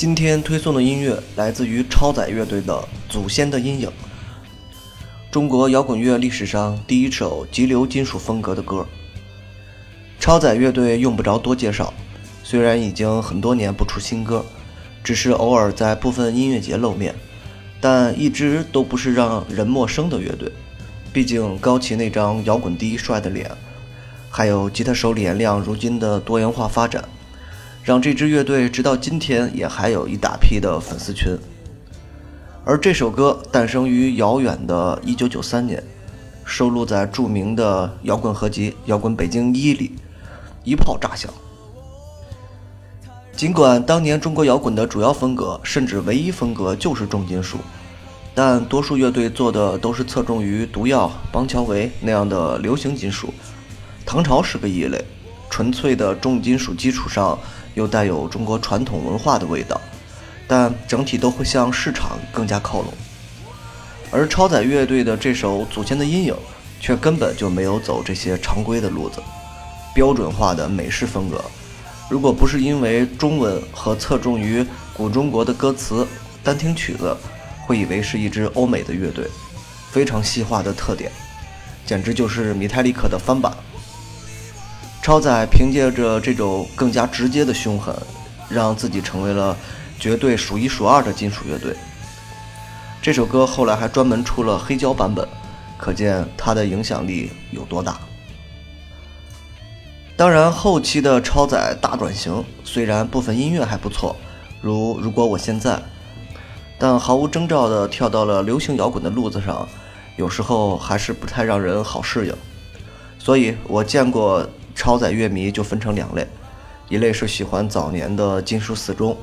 今天推送的音乐来自于超载乐队的《祖先的阴影》，中国摇滚乐历史上第一首急流金属风格的歌。超载乐队用不着多介绍，虽然已经很多年不出新歌，只是偶尔在部分音乐节露面，但一直都不是让人陌生的乐队。毕竟高旗那张摇滚第一帅的脸，还有吉他手李延亮如今的多元化发展。让这支乐队直到今天也还有一大批的粉丝群，而这首歌诞生于遥远的1993年，收录在著名的摇滚合集《摇滚北京一》里，一炮炸响。尽管当年中国摇滚的主要风格甚至唯一风格就是重金属，但多数乐队做的都是侧重于毒药、邦乔维那样的流行金属，唐朝是个异类，纯粹的重金属基础上。又带有中国传统文化的味道，但整体都会向市场更加靠拢。而超载乐队的这首《祖先的阴影》却根本就没有走这些常规的路子，标准化的美式风格。如果不是因为中文和侧重于古中国的歌词，单听曲子会以为是一支欧美的乐队。非常细化的特点，简直就是米泰利克的翻版。超载凭借着这种更加直接的凶狠，让自己成为了绝对数一数二的金属乐队。这首歌后来还专门出了黑胶版本，可见它的影响力有多大。当然，后期的超载大转型，虽然部分音乐还不错，如《如果我现在》，但毫无征兆地跳到了流行摇滚的路子上，有时候还是不太让人好适应。所以我见过。超载乐迷就分成两类，一类是喜欢早年的金属死忠，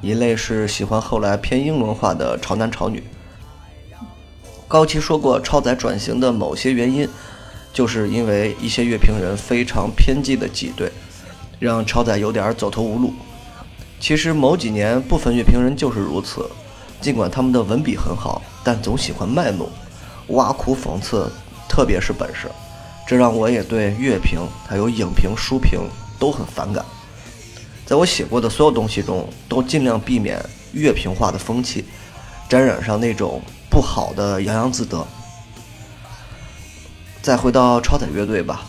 一类是喜欢后来偏英伦化的潮男潮女。高崎说过，超载转型的某些原因，就是因为一些乐评人非常偏激的挤兑，让超载有点走投无路。其实某几年部分乐评人就是如此，尽管他们的文笔很好，但总喜欢卖弄、挖苦、讽刺，特别是本事。这让我也对乐评还有影评、书评都很反感。在我写过的所有东西中，都尽量避免乐评化的风气，沾染上那种不好的洋洋自得。再回到超载乐队吧，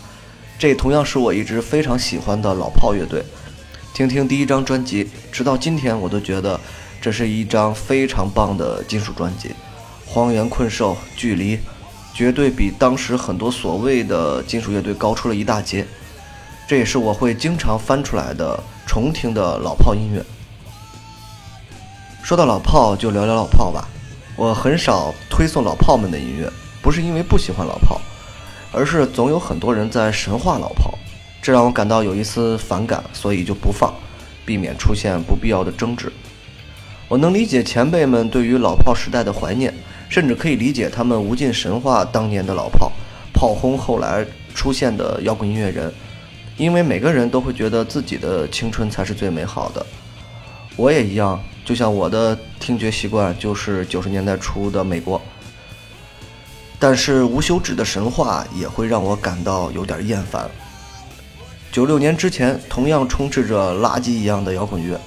这同样是我一直非常喜欢的老炮乐队。听听第一张专辑，直到今天我都觉得这是一张非常棒的金属专辑，《荒原困兽》《距离》。绝对比当时很多所谓的金属乐队高出了一大截，这也是我会经常翻出来的重听的老炮音乐。说到老炮，就聊聊老炮吧。我很少推送老炮们的音乐，不是因为不喜欢老炮，而是总有很多人在神话老炮，这让我感到有一丝反感，所以就不放，避免出现不必要的争执。我能理解前辈们对于老炮时代的怀念。甚至可以理解他们无尽神话当年的老炮，炮轰后来出现的摇滚音乐人，因为每个人都会觉得自己的青春才是最美好的。我也一样，就像我的听觉习惯就是九十年代初的美国。但是无休止的神话也会让我感到有点厌烦。九六年之前同样充斥着垃圾一样的摇滚乐，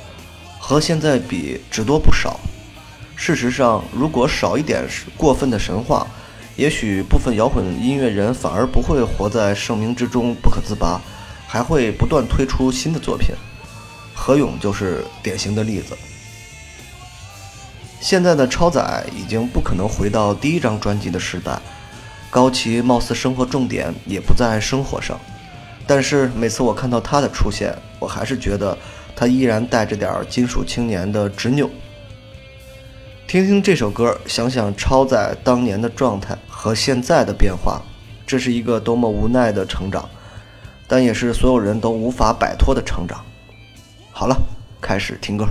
和现在比只多不少。事实上，如果少一点过分的神话，也许部分摇滚音乐人反而不会活在盛名之中不可自拔，还会不断推出新的作品。何勇就是典型的例子。现在的超载已经不可能回到第一张专辑的时代，高旗貌似生活重点也不在生活上，但是每次我看到他的出现，我还是觉得他依然带着点金属青年的执拗。听听这首歌，想想超载当年的状态和现在的变化，这是一个多么无奈的成长，但也是所有人都无法摆脱的成长。好了，开始听歌。